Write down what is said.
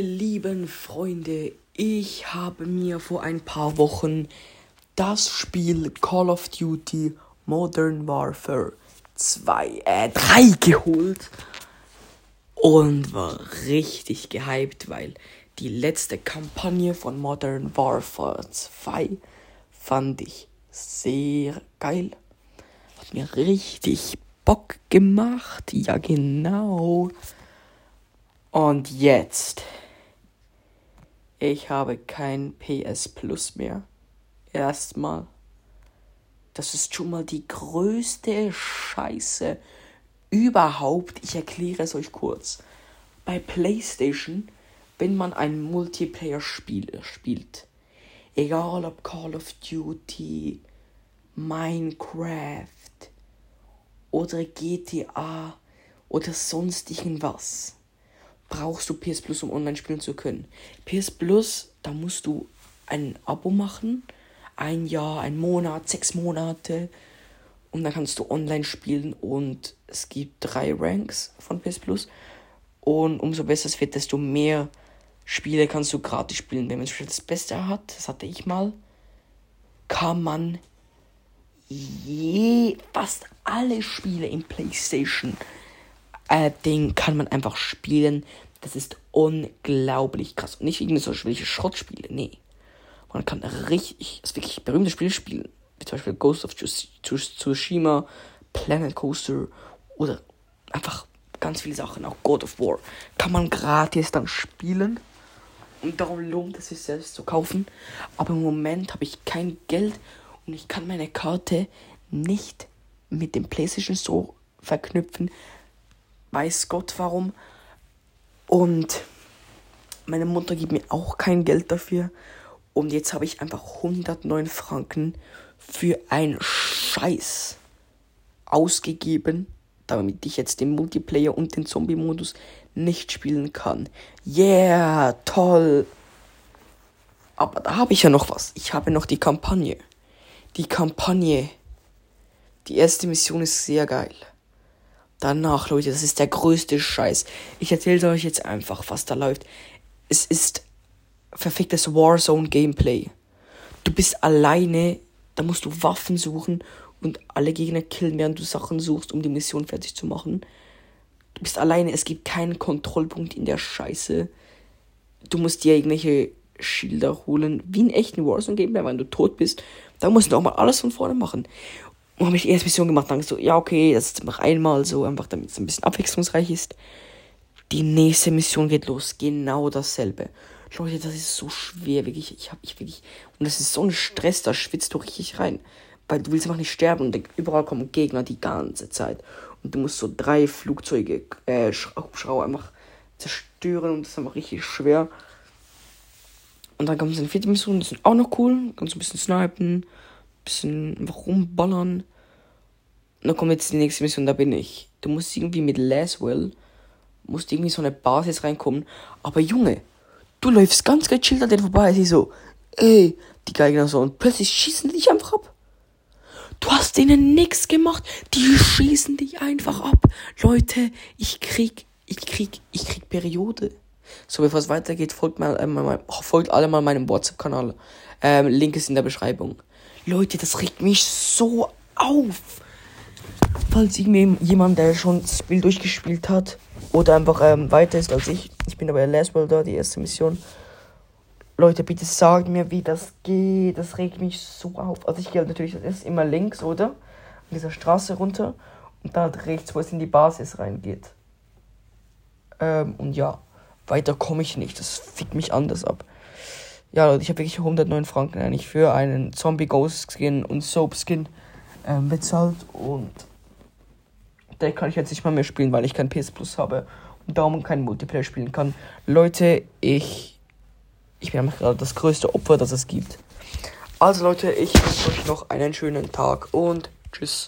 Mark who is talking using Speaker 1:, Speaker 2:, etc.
Speaker 1: Lieben Freunde, ich habe mir vor ein paar Wochen das Spiel Call of Duty Modern Warfare 2, äh, 3 geholt und war richtig gehypt, weil die letzte Kampagne von Modern Warfare 2 fand ich sehr geil. Hat mir richtig Bock gemacht. Ja, genau. Und jetzt. Ich habe kein PS Plus mehr. Erstmal. Das ist schon mal die größte Scheiße überhaupt. Ich erkläre es euch kurz. Bei PlayStation, wenn man ein Multiplayer-Spiel spielt, egal ob Call of Duty, Minecraft oder GTA oder sonst irgendwas, brauchst du PS Plus, um online spielen zu können. PS Plus, da musst du ein Abo machen. Ein Jahr, ein Monat, sechs Monate. Und dann kannst du online spielen und es gibt drei Ranks von PS Plus. Und umso besser es wird, desto mehr Spiele kannst du gratis spielen. Wenn man das Beste hat, das hatte ich mal, kann man je, fast alle Spiele im PlayStation äh, Ding kann man einfach spielen. Das ist unglaublich krass. Und nicht irgendwie so welche Schrottspiele, nee. Man kann richtig, das wirklich berühmte Spiele spielen. Wie zum Beispiel Ghost of Tsushima, Planet Coaster oder einfach ganz viele Sachen, auch God of War. Kann man gratis dann spielen. Und darum lohnt es sich selbst zu kaufen. Aber im Moment habe ich kein Geld und ich kann meine Karte nicht mit dem PlayStation Store verknüpfen, weiß Gott warum. Und meine Mutter gibt mir auch kein Geld dafür. Und jetzt habe ich einfach 109 Franken für ein Scheiß ausgegeben, damit ich jetzt den Multiplayer und den Zombie-Modus nicht spielen kann. Yeah, toll. Aber da habe ich ja noch was. Ich habe noch die Kampagne. Die Kampagne. Die erste Mission ist sehr geil. Danach, Leute, das ist der größte Scheiß. Ich erzähle euch jetzt einfach, was da läuft. Es ist perfektes Warzone-Gameplay. Du bist alleine, da musst du Waffen suchen und alle Gegner killen, während du Sachen suchst, um die Mission fertig zu machen. Du bist alleine, es gibt keinen Kontrollpunkt in der Scheiße. Du musst dir irgendwelche Schilder holen, wie in echten Warzone-Gameplay, wenn du tot bist. Da musst du auch mal alles von vorne machen. Und habe ich die erste Mission gemacht, dann so, ja, okay, das ist einfach einmal so, einfach damit es ein bisschen abwechslungsreich ist. Die nächste Mission geht los, genau dasselbe. Leute, das ist so schwer, wirklich. Ich hab ich wirklich. Und das ist so ein Stress, da schwitzt du richtig rein. Weil du willst einfach nicht sterben und überall kommen Gegner die ganze Zeit. Und du musst so drei Flugzeuge, äh, Hubschrauber einfach zerstören und das ist einfach richtig schwer. Und dann kommt es in vierte Mission, die sind auch noch cool. Kannst du ein bisschen snipen bisschen rumballern. Und dann kommt jetzt die nächste Mission, da bin ich. Du musst irgendwie mit Laswell, musst irgendwie so eine Basis reinkommen. Aber Junge, du läufst ganz gechillt an denen vorbei. Sie so, ey, die Geiger so. Und plötzlich schießen die dich einfach ab. Du hast denen nichts gemacht. Die schießen dich einfach ab. Leute, ich krieg, ich krieg, ich krieg Periode. So, bevor es weitergeht, folgt mal, äh, folgt alle mal meinem WhatsApp-Kanal. Ähm, Link ist in der Beschreibung. Leute, das regt mich so auf. Falls jemand, der schon das Spiel durchgespielt hat oder einfach ähm, weiter ist als ich, ich bin aber Last World da, die erste Mission. Leute, bitte sagt mir, wie das geht. Das regt mich so auf. Also ich gehe natürlich ist immer links, oder? An dieser Straße runter. Und dann halt rechts, wo es in die Basis reingeht. Ähm, und ja, weiter komme ich nicht. Das fickt mich anders ab ja, Leute, ich habe wirklich 109 Franken eigentlich für einen Zombie Ghost Skin und Soap Skin ähm, bezahlt und den kann ich jetzt nicht mal mehr spielen, weil ich kein PS Plus habe und darum kein Multiplayer spielen kann. Leute, ich ich bin einfach gerade das größte Opfer, das es gibt. Also Leute, ich wünsche euch noch einen schönen Tag und tschüss.